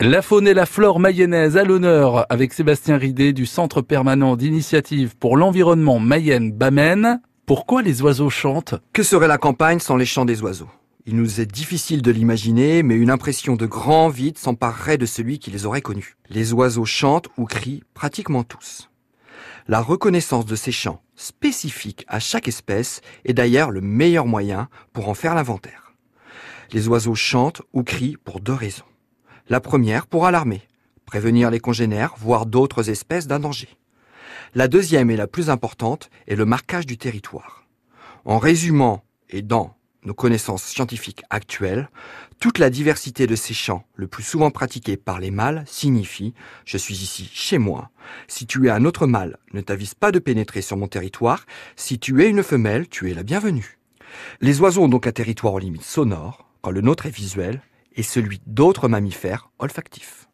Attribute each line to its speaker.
Speaker 1: La faune et la flore mayonnaise à l'honneur avec Sébastien Ridé du Centre permanent d'initiative pour l'environnement Mayenne-Bamène. Pourquoi les oiseaux chantent?
Speaker 2: Que serait la campagne sans les chants des oiseaux? Il nous est difficile de l'imaginer, mais une impression de grand vide s'emparerait de celui qui les aurait connus. Les oiseaux chantent ou crient pratiquement tous. La reconnaissance de ces chants spécifiques à chaque espèce est d'ailleurs le meilleur moyen pour en faire l'inventaire. Les oiseaux chantent ou crient pour deux raisons. La première pour alarmer, prévenir les congénères, voire d'autres espèces d'un danger. La deuxième et la plus importante est le marquage du territoire. En résumant et dans nos connaissances scientifiques actuelles, toute la diversité de ces chants, le plus souvent pratiqués par les mâles, signifie « je suis ici chez moi ». Si tu es un autre mâle, ne t'avise pas de pénétrer sur mon territoire. Si tu es une femelle, tu es la bienvenue. Les oiseaux ont donc un territoire aux limites sonores, quand le nôtre est visuel, et celui d'autres mammifères olfactifs.